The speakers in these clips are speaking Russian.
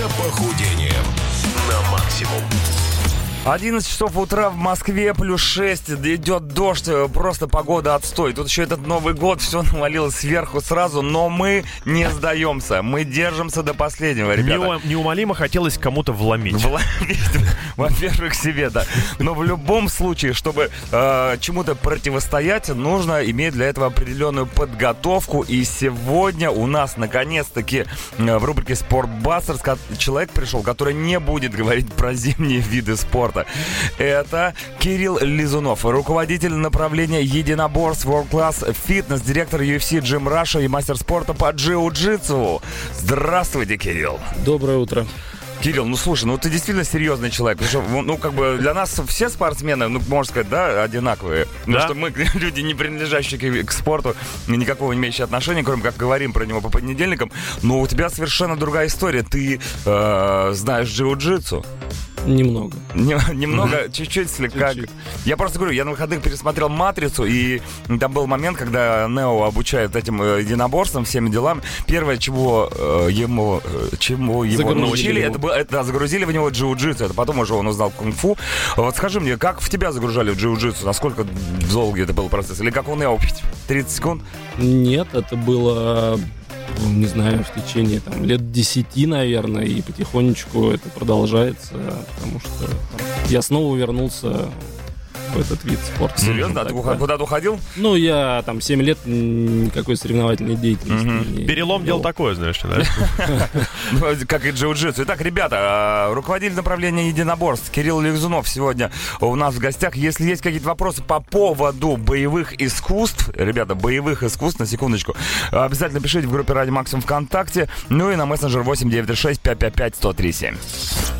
за похудением на максимум. 11 часов утра в Москве, плюс 6, идет дождь, э, просто погода отстой. Тут еще этот Новый год, все навалилось сверху сразу, но мы не сдаемся, мы держимся до последнего, ребята. Неу- Неумолимо хотелось кому-то вломить. Вломить, во-первых, себе, да. Но в любом случае, чтобы э, чему-то противостоять, нужно иметь для этого определенную подготовку. И сегодня у нас, наконец-таки, э, в рубрике «Спортбастерс» человек пришел, который не будет говорить про зимние виды спорта. Это Кирилл Лизунов, руководитель направления единоборств World Class Fitness, директор UFC Gym Russia и мастер спорта по джиу-джитсу. Здравствуйте, Кирилл. Доброе утро. Кирилл, ну слушай, ну ты действительно серьезный человек. Потому что, ну, как бы для нас все спортсмены, ну, можно сказать, да, одинаковые. Потому Да. что мы люди, не принадлежащие к, к спорту, никакого не имеющие отношения, кроме как говорим про него по понедельникам. Но у тебя совершенно другая история. Ты э, знаешь джиу-джитсу. Немного. Не- Немного, чуть-чуть слегка. Чуть-чуть. Я просто говорю, я на выходных пересмотрел «Матрицу», и там был момент, когда Нео обучает этим э, единоборствам, всеми делам. Первое, чего э, ему, э, чему его Загрузили научили, его. это, было, это да, загрузили в него джиу-джитсу. Это потом уже он узнал кунг-фу. Вот скажи мне, как в тебя загружали в джиу-джитсу? Насколько долгий это был процесс? Или как у Нео, 30 секунд? Нет, это было, не знаю, в течение там, лет 10, наверное, и потихонечку это продолжается, потому что я снова вернулся в этот вид спорта. Серьезно? А ты куда-то уходил? Ну, я там 7 лет никакой соревновательной деятельности Перелом дело такое, знаешь, да? Ну, как и джиу-джитсу. Итак, ребята, а, руководитель направления единоборств Кирилл Лизунов сегодня у нас в гостях. Если есть какие-то вопросы по поводу боевых искусств, ребята, боевых искусств, на секундочку, обязательно пишите в группе Ради Максимум ВКонтакте, ну и на мессенджер 8936 555 1037.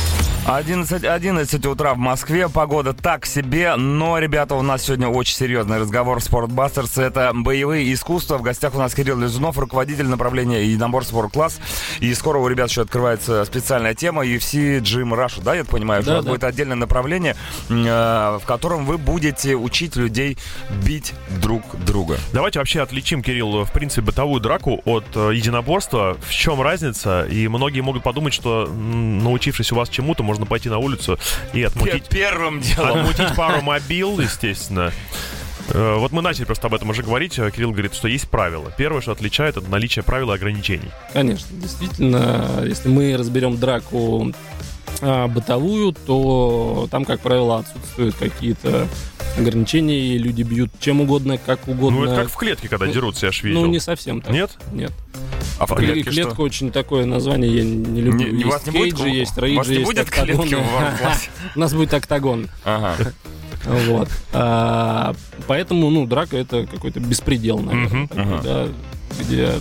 11, 11 утра в Москве, погода так себе, но, ребята, у нас сегодня очень серьезный разговор в Спортбастерс. Это боевые искусства. В гостях у нас Кирилл Лизунов, руководитель направления единоборств World Class. И скоро у ребят еще открывается специальная тема UFC Джим Раша, да, я понимаю? что Да, у вас да. будет отдельное направление, э, в котором вы будете учить людей бить друг друга. Давайте вообще отличим, Кирилл, в принципе, бытовую драку от э, единоборства. В чем разница? И многие могут подумать, что научившись у вас чему-то, можно пойти на улицу и отмутить, Первым делом. отмутить пару мобил, естественно. Э, Вот мы начали просто об этом уже говорить. Э, Кирилл говорит, что есть правила. Первое, что отличает, это наличие правил и ограничений. Конечно, действительно, если мы разберем драку а, бытовую, то там, как правило, отсутствуют какие-то ограничения, и люди бьют чем угодно, как угодно. Ну, это как в клетке, когда Ну, дерутся, я ж видел. Ну, не совсем так. Нет? Нет. А в Кле- клетке клетка что? очень такое название, я не люблю. Не- есть у вас не будет есть у рейджи, вас не есть будет клетки октагоны. в Warcraft? У нас будет октагон. Ага. Вот. А, поэтому, ну, драка это какой-то беспредел, наверное, такой, да, где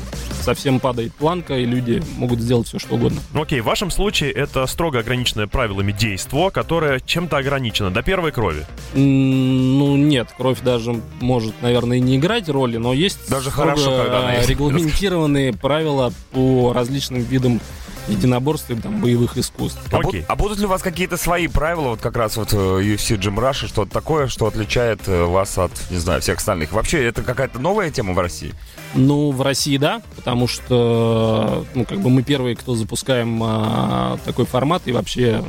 совсем падает планка, и люди могут сделать все, что угодно. Ну, окей, в вашем случае это строго ограниченное правилами действо, которое чем-то ограничено до первой крови. Ну, нет, кровь даже может, наверное, и не играть роли, но есть Даже строго, хорошо, когда она а, есть. регламентированные правила по различным видам единоборств и там, боевых искусств. А, бу- Окей. а будут ли у вас какие-то свои правила, вот как раз вот э, UFC Джим Раша, что-то такое, что отличает э, вас от, не знаю, всех остальных? Вообще, это какая-то новая тема в России? Ну, в России, да, потому что, ну, как бы мы первые, кто запускаем а, такой формат, и вообще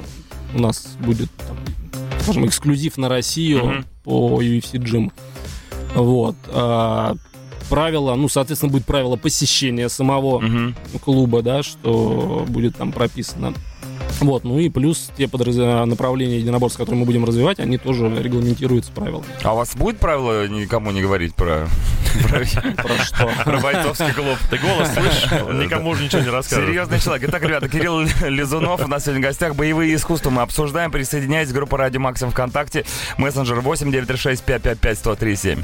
у нас будет, там, скажем, эксклюзив на Россию Мгм. по UFC Gym. Вот. а, правила, ну, соответственно, будет правило посещения самого Мгм. клуба, да, что будет там прописано. Вот, ну и плюс те подраз... направления единоборств, которые мы будем развивать, они тоже регламентируются правилами. А у вас будет правило никому не говорить про, про, что? про бойцовский клуб? Ты голос слышишь? Никому уже ничего не расскажет. Серьезный человек. Итак, ребята, Кирилл Лизунов у нас сегодня в гостях. Боевые искусства мы обсуждаем. Присоединяйтесь. Группа Радио Максим ВКонтакте. Мессенджер 8 936 555 1037.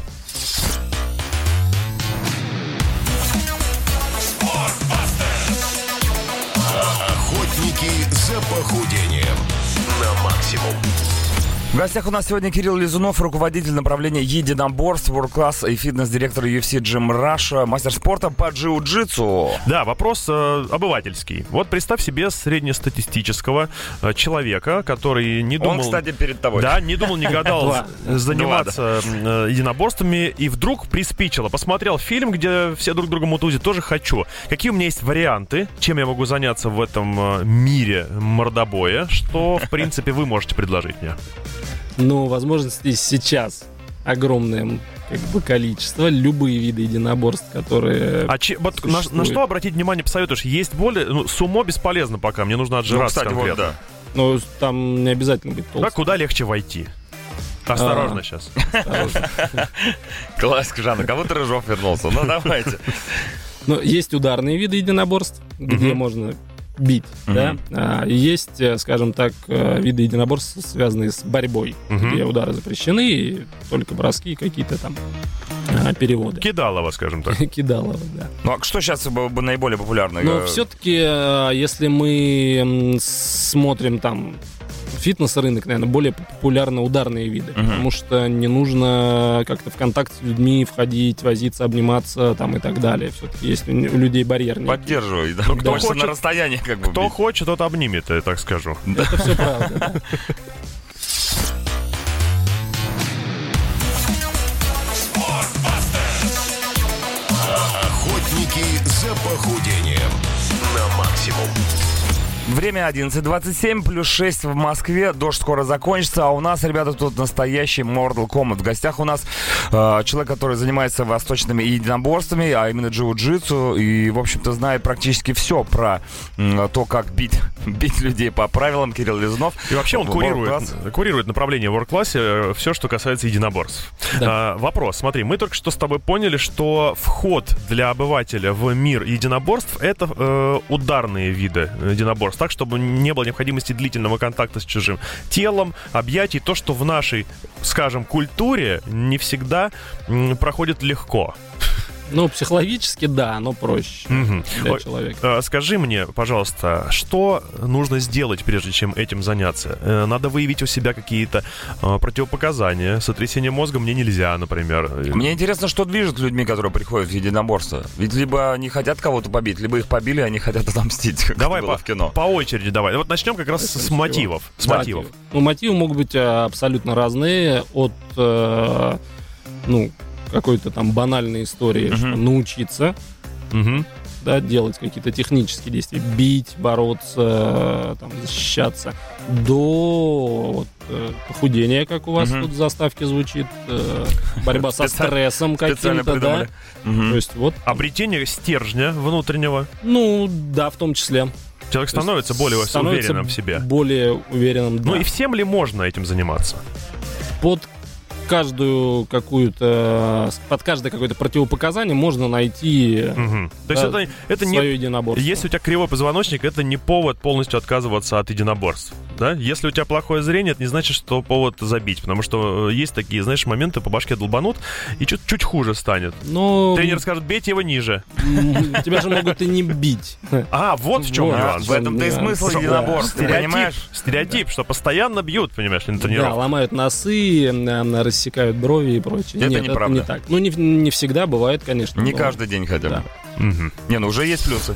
Охотники за похудением на максимум. В гостях у нас сегодня Кирилл Лизунов, руководитель направления единоборств, Class и фитнес-директор UFC Джим Раша, мастер спорта по джиу-джитсу. Да, вопрос э, обывательский. Вот представь себе среднестатистического э, человека, который не думал... Он, кстати, перед тобой. Да, не думал, не гадал заниматься э, единоборствами, и вдруг приспичило. Посмотрел фильм, где все друг друга мутузят, тоже хочу. Какие у меня есть варианты, чем я могу заняться в этом э, мире мордобоя, что, в принципе, вы можете предложить мне? Ну, возможностей сейчас огромное как бы количество. Любые виды единоборств, которые... А че- вот на, на что обратить внимание посоветуешь? Есть более... Ну, сумо бесполезно пока, мне нужно Ну, отжираться кстати, вот, конкретно. да. Ну, там не обязательно быть Да, толстым. куда легче войти? Осторожно А. сейчас. Осторожно. Классика жанра. Кого-то Рыжов вернулся. Ну, давайте. Но есть ударные виды единоборств, где можно бить, да. Мгм. А, есть, э, скажем так, э, виды единоборств, связанные с борьбой, Мгм. где удары запрещены, и только броски какие-то там а, переводы. Кидалово, скажем так. Кидалово, да. Ну, а что сейчас наиболее популярно? Но Э, все-таки, если мы смотрим там фитнес-рынок, наверное, более популярны ударные виды, Мгм. потому что не нужно как-то в контакт с людьми входить, возиться, обниматься там и так далее. Все-таки есть у людей барьер. некий. Поддерживаю. Да, кто хочется хочет- на расстоянии как бы Кто бить. хочет, тот обнимет, я так скажу. Это все правда. да. Охотники за похудением на максимум. Время 11.27, плюс 6 в Москве. Дождь скоро закончится, а у нас, ребята, тут настоящий Mortal Kombat. В гостях у нас э, человек, который занимается восточными единоборствами, а именно джиу-джитсу, и, в общем-то, знает практически все про м, то, как бить, бить людей по правилам. Кирилл Лизунов. И вообще он курирует, курирует направление в World все, что касается единоборств. Да. А, вопрос, смотри, мы только что с тобой поняли, что вход для обывателя в мир единоборств это э, ударные виды единоборств, так, чтобы не было необходимости длительного контакта с чужим телом, объятий, то, что в нашей, скажем, культуре не всегда проходит легко. Ну, психологически, да, но проще Мгм. для Ой, человека. Э, Скажи мне, пожалуйста, что нужно сделать, прежде чем этим заняться? Э, Надо выявить у себя какие-то э, противопоказания. Сотрясение мозга мне нельзя, например. Мне интересно, что движет людьми, которые приходят в единоборство. Ведь либо они хотят кого-то побить, либо их побили, и они хотят отомстить, как Давай это было по, в кино. по очереди давай. Вот начнем как раз с Всего. мотивов. С Да, мотивов. Ну, мотивы могут быть абсолютно разные. От, э, ну, какой-то там банальной истории, Мгм. научиться, Мгм. да, делать какие-то технические действия, бить, бороться, там, защищаться, до вот, э, похудения, как у вас Мгм. тут в заставке звучит, э, борьба со стрессом каким-то, да. Мгм. То есть вот, Обретение стержня внутреннего. ну, да, в том числе. Человек становится более становится уверенным в себе. Более уверенным, да. Ну и всем ли можно этим заниматься? под каждую какую-то под каждое какое-то противопоказание можно найти Мгм. То есть Да, это, это не свое единоборство. Если у тебя кривой позвоночник, это не повод полностью отказываться от единоборств. Да? Если у тебя плохое зрение, это не значит, что повод забить. Потому что э, есть такие, знаешь, моменты, по башке долбанут, и чуть, чуть хуже станет. Но Тренер скажет, бейте его ниже. тебя же могут и не бить. А, вот в чем нюанс. В этом-то и смысл единоборства, Стереотип, понимаешь? стереотип, что постоянно бьют, понимаешь, на Да, ломают носы, рассекают брови и прочее. Это неправда. не так. Ну, не, не всегда бывает, конечно. Не каждый день хотя бы. Не, ну уже есть плюсы.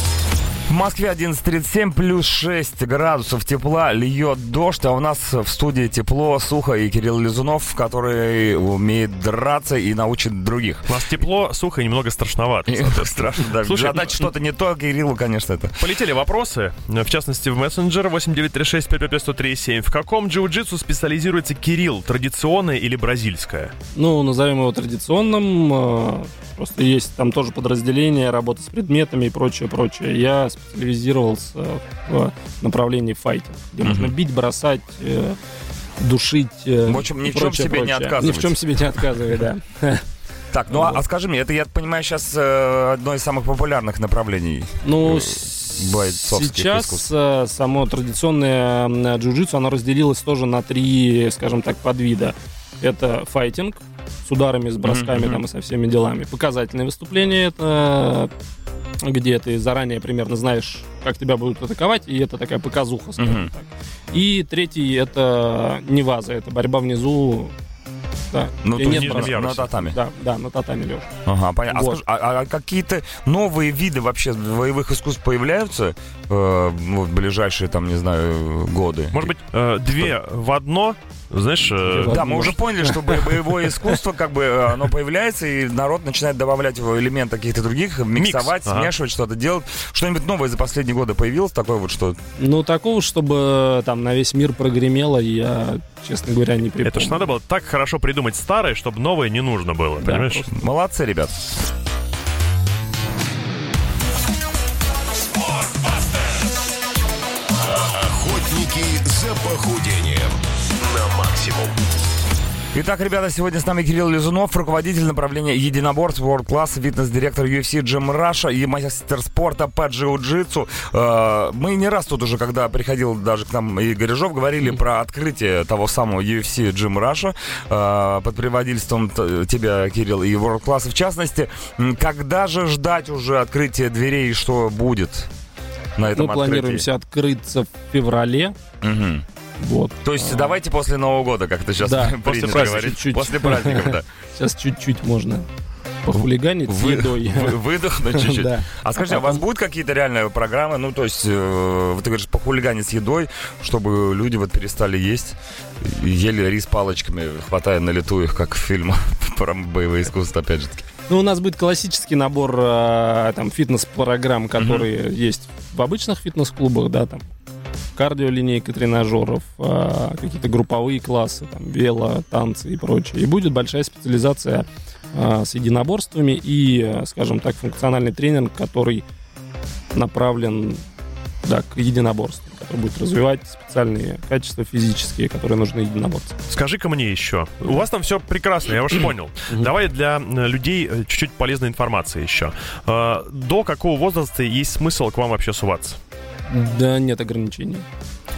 В Москве 11.37, плюс 6 градусов тепла, льет дождь, а у нас в студии тепло, сухо и Кирилл Лизунов, который умеет драться и научит других. У нас тепло, сухо и немного страшновато. И Страшно, да. Слушай, Задать что-то не то, Кириллу, конечно, это. Полетели вопросы, в частности в мессенджер 8936 555 В каком джиу-джитсу специализируется Кирилл, традиционное или бразильское? Ну, назовем его традиционным. э, Просто есть там тоже подразделение, работа с предметами и прочее, прочее. Я специализировался в направлении файтинг, где можно бить, бросать, э, душить. э, В общем, ни в чем себе не прочее. Ни отказывать. в чем себе не отказывай, да. Так, ну а, а скажи мне, это, я понимаю, сейчас э, одно из самых популярных направлений. Ну, сейчас искусств. само традиционное джиу-джитсу, оно разделилось тоже на три, скажем так, подвида. Это файтинг с ударами, с бросками Мгм. там и со всеми делами. Показательные выступления это где ты заранее примерно знаешь, как тебя будут атаковать, и это такая показуха, скажем Мгм. так. И третий это не ваза, это борьба внизу. Да, Ну, то нет на татами. Да, да, на татами, Леш. Ага, понятно. А, Вот. скажи, а- а какие-то новые виды вообще боевых искусств появляются э, в ближайшие, там, не знаю, годы? Может быть, э, две в одно, знаешь... э, Да, мы уже поняли, что бо- боевое искусство, как бы, э, оно появляется, и народ начинает добавлять его элементы каких-то других, миксовать, ага. смешивать, что-то делать. Что-нибудь новое за последние годы появилось такое вот, что... Ну, такого, чтобы там на весь мир прогремело, я, честно говоря, не припомню. Это ж надо было так хорошо придумать старое, чтобы новое не нужно было, Да, понимаешь? просто. Молодцы, ребят. Охотники за похудением максимум. Итак, ребята, сегодня с нами Кирилл Лизунов, руководитель направления единоборств, World Class, фитнес-директор UFC Gym Russia и мастер спорта по джиу-джитсу. Э, Мы не раз тут уже, когда приходил даже к нам Игорь Рыжов, говорили про открытие того самого UFC Gym Russia э, под предводительством т- тебя, Кирилл, и World Class в частности. Когда же ждать уже открытия дверей и что будет на этом Мы открытии? планируемся открыться в феврале. Мгм. Вот. То есть А, давайте после Нового года, как ты сейчас Да, после праздника говорить. чуть-чуть. После праздников, да. Сейчас чуть-чуть можно похулиганить с Вы- едой. вы- выдохнуть чуть-чуть. Да. А скажи, а у вас будут какие-то реальные программы, ну, то есть, э, вот ты говоришь, похулиганить с едой, чтобы люди вот перестали есть, ели рис палочками, хватая на лету их, как в фильмах про боевые искусства, опять же таки. Ну, у нас будет классический набор э, там фитнес-программ, которые есть в обычных фитнес-клубах, да, там кардиолинейка тренажеров, э, какие-то групповые классы, там, вело, танцы и прочее. И будет большая специализация э, с единоборствами и, скажем так, функциональный тренинг, который направлен да, к единоборству, который будет развивать специальные качества физические, которые нужны единоборцам. Скажи-ка мне еще. У вас там все прекрасно, я уж понял. Давай для э, людей э, чуть-чуть полезной информации еще. Э, До какого возраста есть смысл к вам вообще суваться? Да, нет ограничений.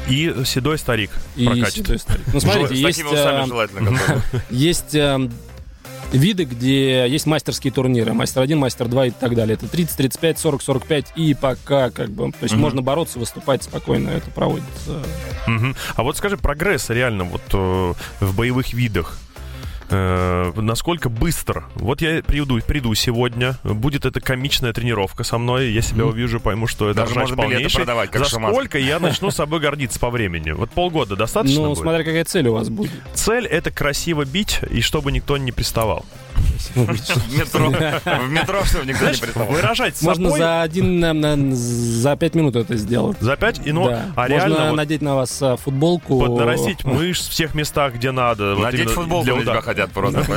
И седой старик И прокатит. седой старик. Ну, смотрите, есть, которые. есть э, виды, где есть мастерские турниры. Мастер 1, мастер 2 и так далее. Это 30, 35, 40, 45 и пока как бы... То есть Мгм. можно бороться, выступать спокойно. Это проводится. Мгм. А вот скажи, прогресс реально вот э, в боевых видах. Э, насколько быстро. Вот я приду, приду сегодня, будет эта комичная тренировка со мной, я себя увижу, пойму, что это Даже можно полнейший. продавать, как За Шуманский. сколько я начну собой гордиться по времени? Вот полгода достаточно Ну, будет? смотря какая цель у вас будет. Цель — это красиво бить, и чтобы никто не приставал. В метро, в метро, чтобы никто не приставал. выражать Можно за один, за пять минут это сделать. за пять, и, ну, а Можно реально вот надеть на вас а, футболку. поднарастить мышц в всех местах, где надо. Надеть футболку для тебя хотят просто.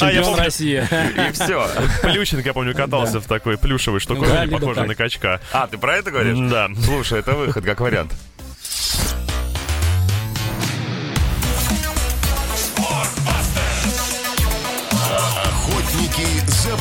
А, я Чемпион. России. И все. Плющенко, я помню, катался в такой плюшевой штуковине, либо похожей на качка. А, ты про это говоришь? Да. Слушай, это выход, как вариант.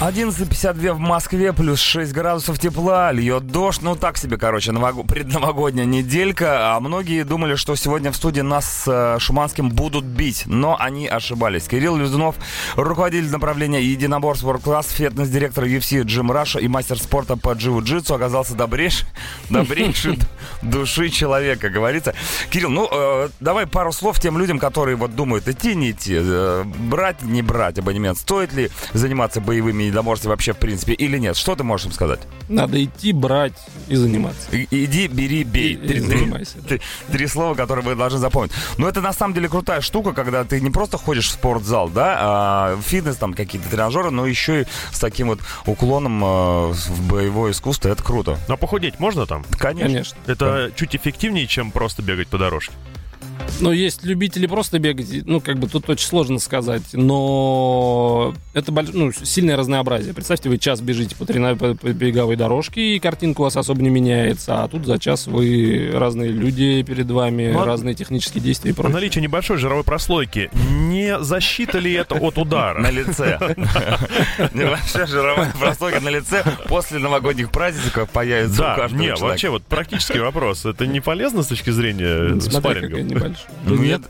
11.52 в Москве, плюс 6 градусов тепла, льет дождь. Ну, так себе, короче, нового- предновогодняя неделька. А многие думали, что сегодня в студии нас с э, Шуманским будут бить, но они ошибались. Кирилл Лизунов, руководитель направления единоборств World Class, фитнес-директор UFC Джим Раша и мастер спорта по джиу-джитсу оказался добрейший, добрейший души человека, говорится. Кирилл, ну, э, давай пару слов тем людям, которые вот думают, идти, не идти, э, брать, не брать абонемент. Стоит ли заниматься боевыми единоборствами вообще в принципе или нет? Что ты можешь им сказать? Надо идти, брать и заниматься. И- Иди, бери, бей. И- и Три- занимайся, да. три- Три слова, которые вы должны запомнить. Но это на самом деле крутая штука, когда ты не просто ходишь в спортзал, да, а в фитнес, там какие-то тренажеры, но еще и с таким вот уклоном э, в боевое искусство. Это круто. Но похудеть можно там? Конечно. Конечно. Это чуть эффективнее, чем просто бегать по дорожке. Ну, есть любители просто бегать, ну, как бы тут очень сложно сказать, но это больш- ну, сильное разнообразие. Представьте, вы час бежите по, трена- по- беговой дорожке, и картинка у вас особо не меняется, а тут за час вы разные люди перед вами, Ну, а- разные технические действия и прочее. наличии небольшой жировой прослойки не защита ли это от удара? На лице. Небольшая жировая прослойка на лице после новогодних праздников появится у Да, каждого не, вообще вот практический вопрос. Это не полезно с точки зрения какая спарринга? Ну, нет.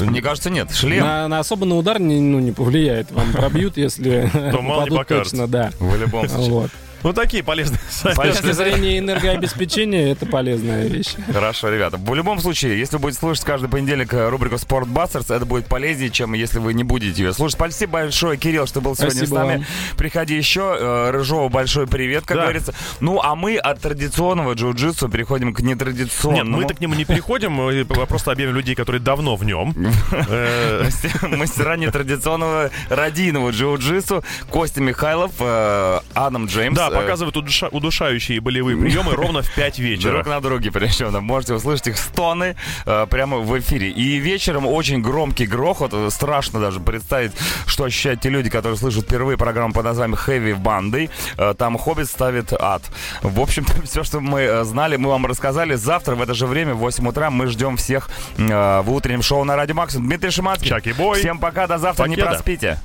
Мне кажется, нет. Шлем На, на особо на удар не, ну, не повлияет. Вам пробьют, если мало не попадут покажется. точно, да. в любом случае. Вот. Ну, такие полезные С советы. точки зрения энергообеспечения это полезная вещь. Хорошо, ребята. В любом случае, если вы будете слушать каждый понедельник э, рубрику Спорт Бастерс, это будет полезнее, чем если вы не будете ее слушать. Спасибо большое, Кирилл, что был сегодня Спасибо с нами. вам. Приходи еще. Э, Рыжову большой привет, как Да. говорится. Ну, а мы от традиционного джиу-джитсу переходим к нетрадиционному. Нет, мы-то к нему не переходим, мы просто объявим людей, которые давно в нем. Э, Мастер- Мастера нетрадиционного радийного джиу-джитсу Костя Михайлов, э, Адам Джеймс. Да, э, показывают удуша- удушающие болевые приемы ровно в 5 Друг вечера. на друге, причем, можете услышать их стоны э, прямо в эфире. И вечером очень громкий грохот, страшно даже представить, что ощущают те люди, которые слышат впервые программу под названием Heavy Банды. Э, там Хоббит ставит ад. В общем-то, все, что мы э, знали, мы вам рассказали. Завтра в это же время, в 8 утра, мы ждем всех в утреннем шоу на Радио Максимум. Дмитрий Шимацкий. Чаки Бой. Всем пока, до завтра, не Покеда. проспите.